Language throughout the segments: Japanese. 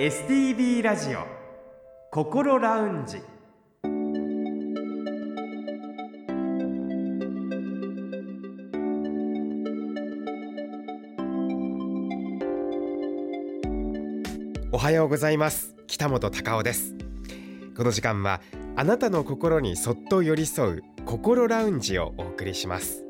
STB ラジオ心ラウンジ。おはようございます。北本隆夫です。この時間はあなたの心にそっと寄り添う心ラウンジをお送りします。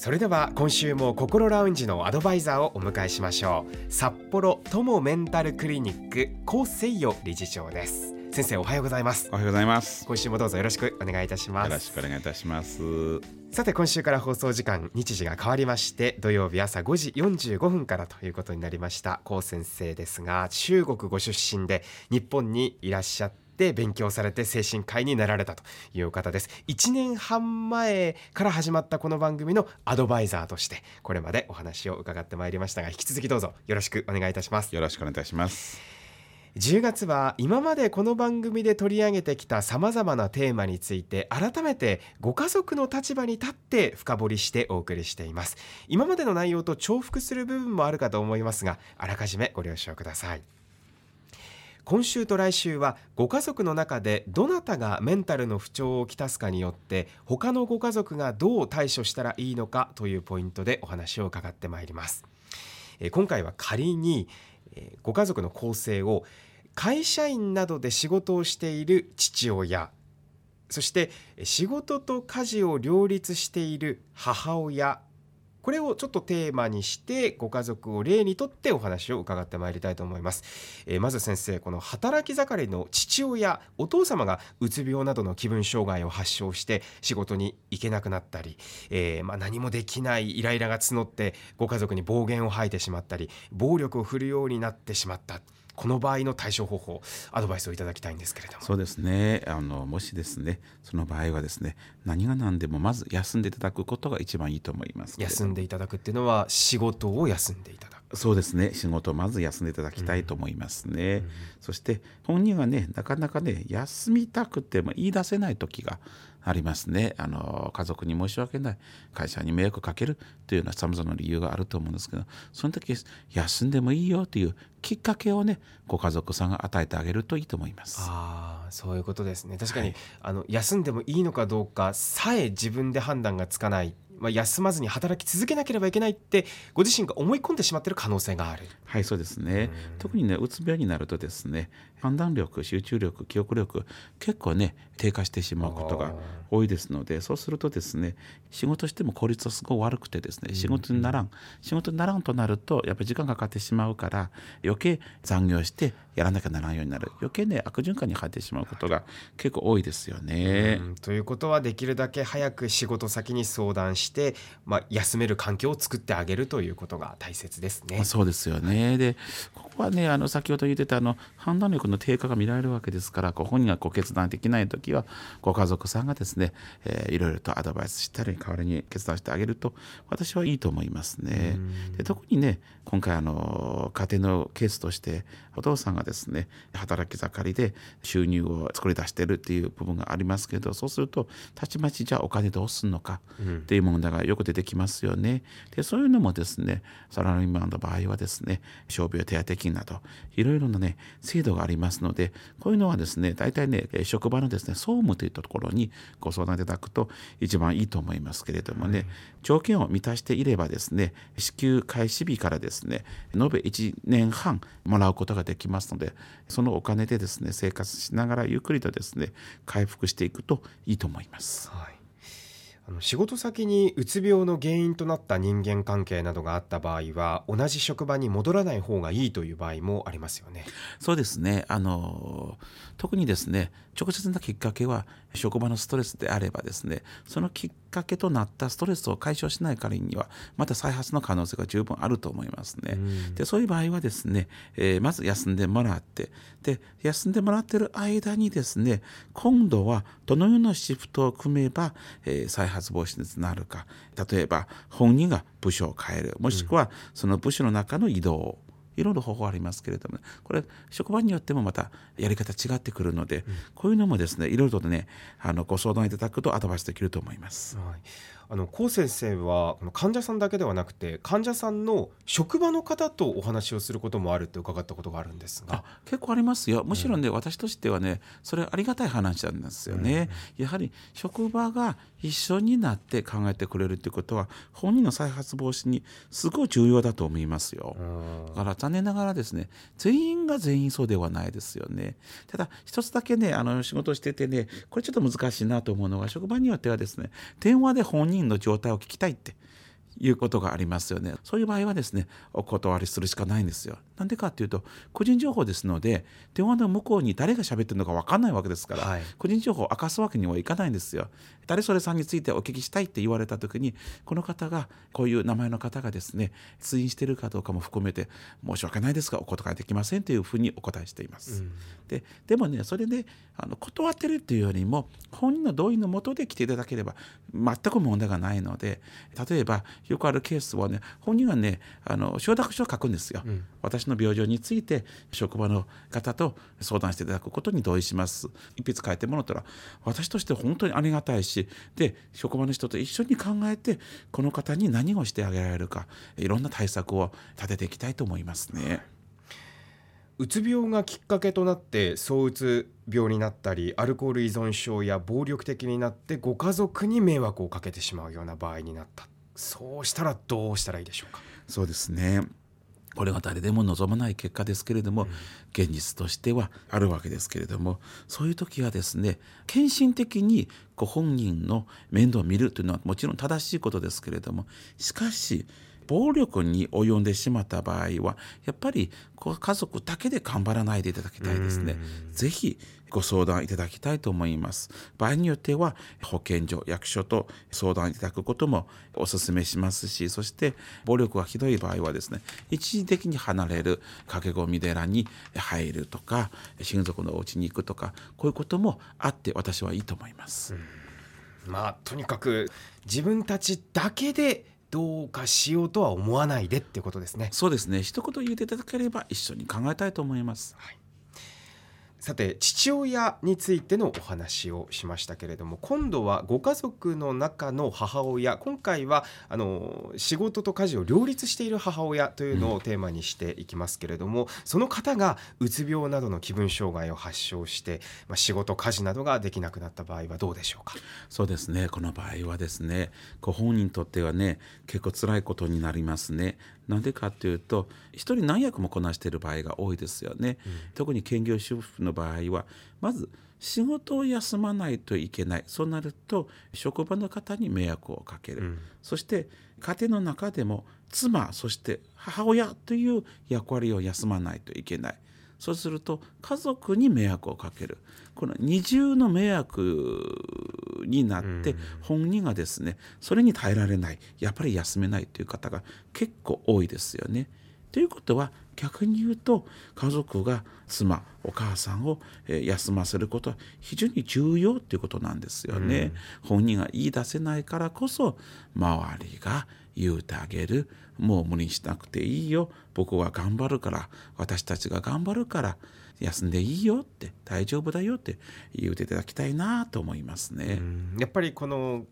それでは今週も心ラウンジのアドバイザーをお迎えしましょう。札幌友メンタルクリニック高誠代理事長です。先生おはようございます。おはようございます。今週もどうぞよろしくお願いいたします。よろしくお願いいたしますさて今週から放送時間日時が変わりまして土曜日朝5時45分からということになりました高先生ですが中国ご出身で日本にいらっしゃって勉強されて精神科医になられたという方です。1年半前から始まったこの番組のアドバイザーとしてこれまでお話を伺ってまいりましたが引き続きどうぞよろしくお願いいたします。よろしくお願いいたします。10月は今までこの番組で取り上げてきたさまざまなテーマについて改めてご家族の立場に立って深掘りしてお送りしています。今までの内容と重複する部分もあるかと思いますがあらかじめご了承ください今週と来週はご家族の中でどなたがメンタルの不調をきたすかによって他のご家族がどう対処したらいいのかというポイントでお話を伺ってまいります。今回は仮にご家族の構成を会社員などで仕事をしている父親そして仕事と家事を両立している母親これをちょっとテーマにしてご家族を例にとってお話を伺ってまいりたいと思います、えー、まず先生この働き盛りの父親お父様がうつ病などの気分障害を発症して仕事に行けなくなったり、えー、まあ、何もできないイライラが募ってご家族に暴言を吐いてしまったり暴力を振るようになってしまった。この場合の対処方法アドバイスをいただきたいんですけれども。そうですね。あのもしですねその場合はですね何が何でもまず休んでいただくことが一番いいと思います休んでいただくっていうのは仕事を休んでいただくそうですね。仕事をまず休んでいただきたいと思いますね、うん。うん、そして本人がねなかなかね休みたくても言い出せない時がありますね。あの家族に申し訳ない。会社に迷惑かけるというようなさまざまな理由があると思うんですけどその時休んでもいいよというきっかけをねご家族さんが与えてあげるといいと思います。あそういうことですね。確かに、はい、あの休んでもいいのかどうかさえ自分で判断がつかないまあ、休まずに働き続けなければいけないってご自身が思い込んでしまっている可能性がある。はいそうですね。特にねうつ病になるとですね判断力集中力記憶力結構ね低下してしまうことが多いですのでそうするとですね仕事しても効率はすごい悪くてですね仕事にならん、仕事にならんとなるとやっぱり時間がかかってしまうから余計残業してやらなきゃならんようになる。余計ね悪循環に入ってしまうことが結構多いですよね。ということはできるだけ早く仕事先に相談して、まあ、休める環境を作ってあげるということが大切ですね。そうですよねでここはねあの先ほど言ってたあの判断力の低下が見られるわけですからご本人がこう決断できない時はご家族さんがですね、えー、いろいろとアドバイスしたり代わりに決断してあげると私はいいと思いますね。で特にね今回あの家庭のケースとしてお父さんがですね働き盛りで収入を作り出してるっていう部分がありますけどそうするとたちまちじゃあお金どうすんのかっていう問題がよく出てきますよね。でそういうのもですねサラリーマンの場合はですね傷病手当金などいろいろなね制度がありますのでこういうのはですね大体ね職場のですね総務というところにご相談いただくと一番いいと思いますけれどもね、条件を満たしていればですね支給開始日からですね延べ1年半もらうことができますのでそのお金でですね生活しながらゆっくりとですね回復していくといいと思います。はいあの仕事先にうつ病の原因となった人間関係などがあった場合は同じ職場に戻らない方がいいという場合もありますよね。そうですねあの特にですね直接なきっかけは職場のストレスであればですねそのきっかけとなったストレスを解消しない代わりにはまた再発の可能性が十分あると思いますね。でそういう場合はですね、えー、まず休んでもらってで休んでもらってる間にですね今度はどのようなシフトを組めば、えー、再発防止につながるか。例えば本人が部署を変える。もしくはその部署の中の移動いろいろ方法ありますけれども、これ職場によってもまたやり方違ってくるので、うん、こういうのもですねいろいろとねあのご相談いただくとアドバイスできると思います。はいあの高先生はこの患者さんだけではなくて患者さんの職場の方とお話をすることもあるって伺ったことがあるんですが。結構ありますよ。むしろね、うん、私としてはねそれありがたい話なんですよね、うん、やはり職場が一緒になって考えてくれるっていうことは本人の再発防止にすごい重要だと思いますよ、だから残念ながらですね全員が全員そうではないですよね。ただ一つだけねあの仕事しててねこれちょっと難しいなと思うのが職場によってはですね電話で本人の状態を聞きたいって。いうことがありますよね。そういう場合はですね、お断りするしかないんですよ。なんでかっていうと、個人情報ですので、電話の向こうに誰が喋ってるのか分かんないわけですから、はい、個人情報を明かすわけにはいかないんですよ。誰それさんについてお聞きしたいって言われた時に、この方が、こういう名前の方がですね、通院してるかどうかも含めて、申し訳ないですが、お答えできませんというふうにお答えしています。うん、ででもね、それで、あの断ってるっていうよりも、本人の同意のもとで来ていただければ、全く問題がないので、例えば、よくあるケースはね本人はねあの承諾書を書くんですよ、うん、私の病状について職場の方と相談していただくことに同意します。一筆書いてもらったら私として本当にありがたいしで職場の人と一緒に考えてこの方に何をしてあげられるかいろんな対策を立てていきたいと思いますね。うつ病がきっかけとなって躁うつ病になったりアルコール依存症や暴力的になってご家族に迷惑をかけてしまうような場合になったそうしたらどうしたらいいでしょうか？そうですね。これは誰でも望まない結果ですけれども、うん、現実としてはあるわけですけれどもそういう時はですね献身的にご本人の面倒を見るというのはもちろん正しいことですけれどもしかし暴力に及んでしまった場合はやっぱり家族だけで頑張らないでいただきたいですね。ぜひご相談いただきたいと思います。場合によっては保健所、役所と相談いただくこともお勧めしますし、そして暴力がひどい場合はですね、一時的に離れる駆け込み寺に入るとか、親族のお家に行くとか、こういうこともあって私はいいと思います。まあとにかく自分たちだけでどうかしようとは思わないでってことですね。そうですね。一言言っていただければ一緒に考えたいと思います、はいさて父親についてのお話をしましたけれども今度はご家族の中の母親今回はあの仕事と家事を両立している母親というのをテーマにしていきますけれども、うん、その方がうつ病などの気分障害を発症して、まあ、仕事家事などができなくなった場合はどうでしょうか？そうですね。この場合はですねご本人にとってはね結構辛いことになりますね。なんでかというと一人何役もこなしている場合が多いですよね、うん、特に兼業主婦の場合はまず仕事を休まないといけない。そうなると職場の方に迷惑をかける、うん、そして家庭の中でも妻そして母親という役割を休まないといけない。そうすると家族に迷惑をかける。この二重の迷惑になって本人がですねそれに耐えられないやっぱり休めないという方が結構多いですよね。ということは逆に言うと家族が妻お母さんを休ませることは非常に重要っていうことなんですよね。うん、本人が言い出せないからこそ周りが言うてあげるもう無理しなくていいよ僕は頑張るから私たちが頑張るから休んでいいよって大丈夫だよって言うていただきたいなと思いますね。やっぱりこの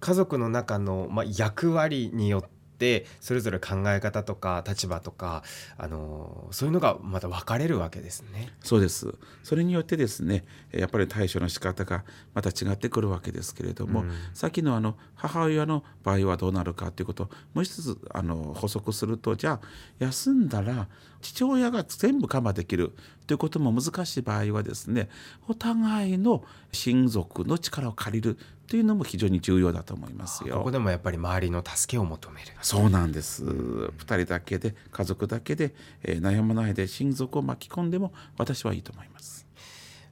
家族の中の、まあ、役割によってってそれぞれ考え方とか立場とかあのそういうのがまた分かれるわけですね。そうですそれによってですねやっぱり対処の仕方がまた違ってくるわけですけれども、うん、さっきのあの母親の場合はどうなるかということをもう一つあの補足するとじゃあ休んだら父親が全部カバーできるということも難しい場合はですねお互いの親族の力を借りるというのも非常に重要だと思いますよ。ここでもやっぱり周りの助けを求める。そうなんです。二人だけで家族だけで、えー、悩まないで親族を巻き込んでも私はいいと思います。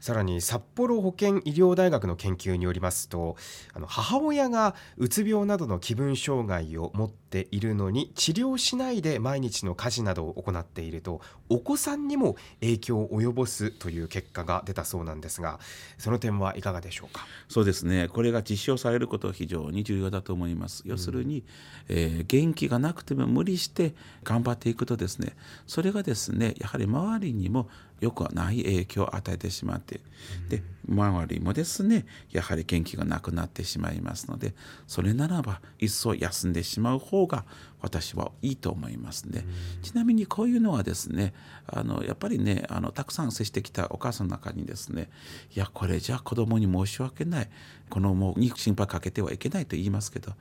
さらに札幌保健医療大学の研究によりますとあの母親がうつ病などの気分障害を持っているのに治療しないで毎日の家事などを行っているとお子さんにも影響を及ぼすという結果が出たそうなんですがその点はいかがでしょうか？そうですね。これが実証されることは非常に重要だと思います。要するに、えー、元気がなくても無理して頑張っていくとですねそれがですねやはり周りにもよくない影響を与えてしまって、で周りもですねやはり元気がなくなってしまいますのでそれならば一層休んでしまう方が私はいいと思いますね。ちなみにこういうのはですねあのやっぱりねあのたくさん接してきたお母さんの中にですねいやこれじゃあ子供に申し訳ない。子供に心配かけてはいけないと言いますけど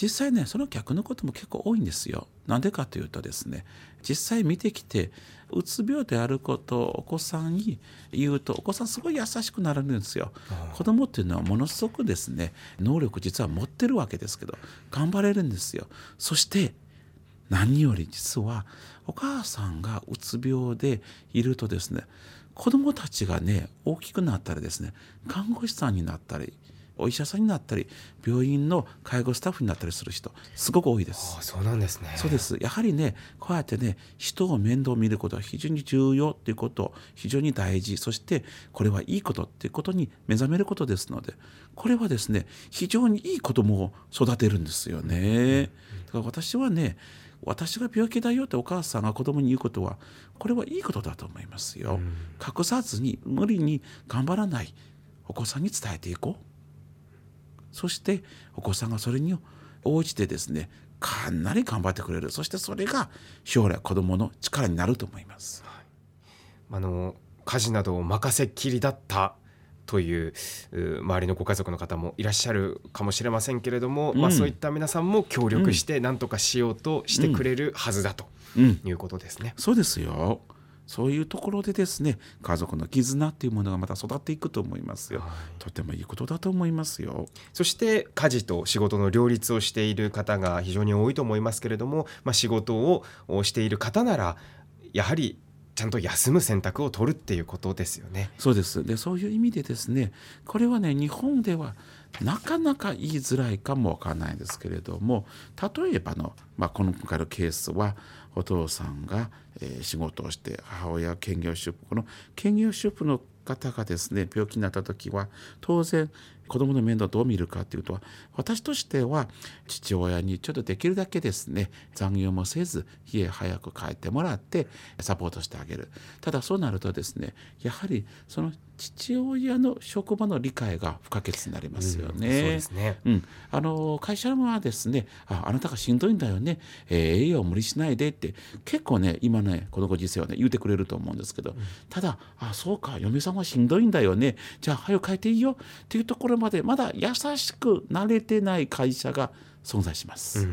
実際ねその逆のことも結構多いんですよ。なんでかというとですね実際見てきてうつ病であることをお子さんに言うとお子さんすごい優しくなるんですよ。子供っていうのはものすごくですね能力実は持ってるわけですけど頑張れるんですよ。そして何より実はお母さんがうつ病でいるとですね子供たちがね大きくなったりですね看護師さんになったりお医者さんになったり病院の介護スタッフになったりする人すごく多いです。そうなんですね。そうです。やはりねこうやってね人を面倒見ることは非常に重要っていうこと非常に大事。そしてこれはいいことっていうことに目覚めることですのでこれはですね非常にいい子供を育てるんですよね。だから私はね私が病気だよってお母さんが子供に言うことはこれはいいことだと思いますよ、隠さずに無理に頑張らない。お子さんに伝えていこうそしてお子さんがそれに応じてですねかなり頑張ってくれる。そしてそれが将来子どもの力になると思います。はい、あの家事などを任せっきりだったという周りのご家族の方もいらっしゃるかもしれませんけれども、うん、まあ、そういった皆さんも協力して何とかしようとしてくれるはずだということですね。うんうん、そうですよそういうところでですね家族の絆っていうものがまた育っていくと思いますよ、はい、とてもいいことだと思いますよ。そして家事と仕事の両立をしている方が非常に多いと思いますけれども、まあ、仕事をしている方ならやはりちゃんと休む選択を取るっていうことですよね。そうです。でそういう意味でですねこれはね日本ではなかなか言いづらいかもわからないですけれども例えばの、まあ、この今回のケースはお父さんが、え、仕事をして母親は兼業主婦。この兼業主婦の方がですね病気になった時は当然子供の面倒をどう見るかというと私としては父親にちょっとできるだけですね残業もせず家へ早く帰ってもらってサポートしてあげる。ただそうなるとですねやはりその父親の職場の理解が不可欠になりますよね、うん、あの会社はですねああなたがしんどいんだよね、えー、栄養無理しないでって結構ね今ねこのご時世はね言うてくれると思うんですけど、うん、ただあそうか嫁さんはしんどいんだよね。じゃあ早く帰っていいよっていうところまでまだ優しく慣れてない会社が存在します。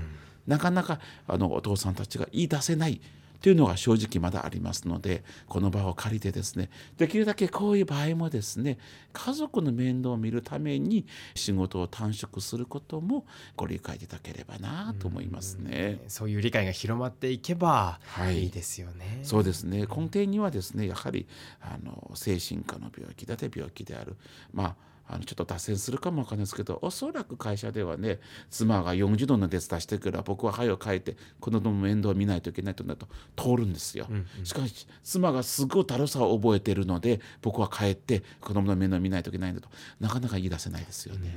なかなかあのお父さんたちが言い出せないというのが正直まだありますのでこの場を借りてですねできるだけこういう場合もですね家族の面倒を見るために仕事を短縮することもご理解いただければなと思いますね。うそういう理解が広まっていけばいいですよね。はい、そうですね根底にはですねやはりあの精神科の病気だって病気であるまああのちょっと脱線するかもわかんないですけどおそらく会社ではね妻が40度の熱出してくら僕は早く帰って子供の面倒を見ないといけないとなると通るんですよ、うんうん、しかし妻がすごいだるさを覚えているので僕は帰って子供の面倒を見ないといけないんだと。なかなか言い出せないですよね。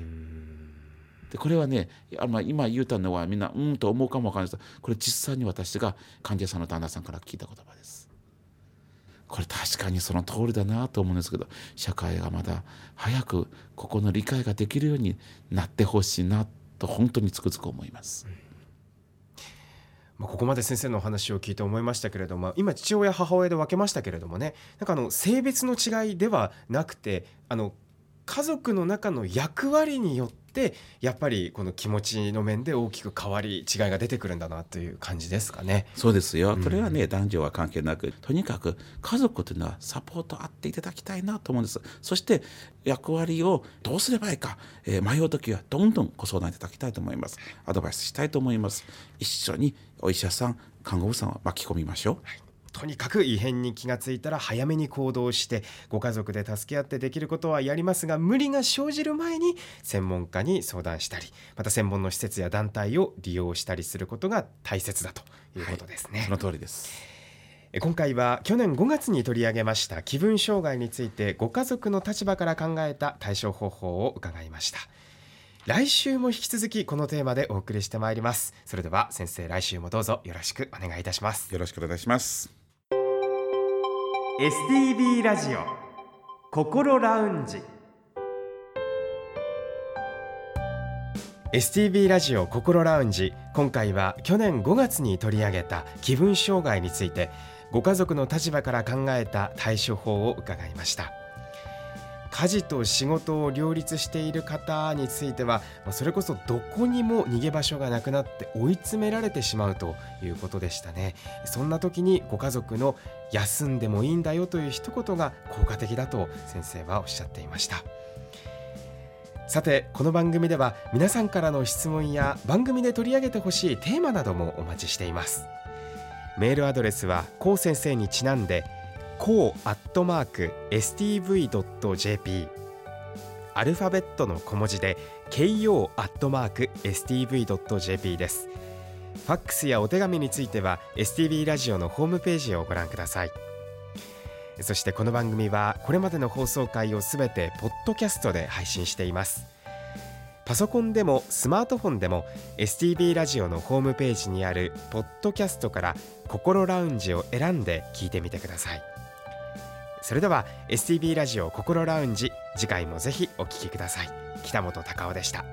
でこれはねあまあ、今言うたのはみんなうんと思うかもわからないです。けどこれ実際に私が患者さんの旦那さんから聞いた言葉です。これ確かにその通りだなと思うんですけど社会がまだ早くここの理解ができるようになってほしいなと本当につくづく思います。ま、ここまで先生のお話を聞いて思いましたけれども今父親母親で分けましたけれどもねなんかあの性別の違いではなくてあの家族の中の役割によってやっぱりこの気持ちの面で大きく変わり違いが出てくるんだなという感じですかね。そうですよ。これはね、うん、男女は関係なくとにかく家族というのはサポートあっていただきたいなと思うんです。そして役割をどうすればいいか、えー、迷う時はどんどんご相談いただきたいと思います。アドバイスしたいと思います。一緒にお医者さん看護婦さんを巻き込みましょう。はいとにかく異変に気がついたら早めに行動してご家族で助け合ってできることはやりますが無理が生じる前に専門家に相談したりまた専門の施設や団体を利用したりすることが大切だということですね、その通りです。今回は去年5月に取り上げました気分障害についてご家族の立場から考えた対処方法を伺いました。来週も引き続きこのテーマでお送りしてまいります。それでは先生来週もどうぞよろしくお願いいたします。よろしくお願いします STB ラジオ心ラウンジ。STB ラジオ心ラウンジ。今回は去年5月に取り上げた気分障害についてご家族の立場から考えた対処法を伺いました。家事と仕事を両立している方についてはそれこそどこにも逃げ場所がなくなって追い詰められてしまうということでしたね。そんな時にご家族の休んでもいいんだよという一言が効果的だと先生はおっしゃっていました。さてこの番組では皆さんからの質問や番組で取り上げてほしいテーマなどもお待ちしています。メールアドレスはこう先生にちなんでこうアットマーク stv.jp アルファベットの小文字で ko アットマーク stv.jp です。ファックスやお手紙については STV ラジオのホームページをご覧ください。そしてこの番組はこれまでの放送回をすべてポッドキャストで配信しています。パソコンでもスマートフォンでも STB ラジオのホームページにあるポッドキャストから心ラウンジを選んで聞いてみてください。それでは STB ラジオ心ラウンジ次回もぜひお聞きください。北本隆夫でした。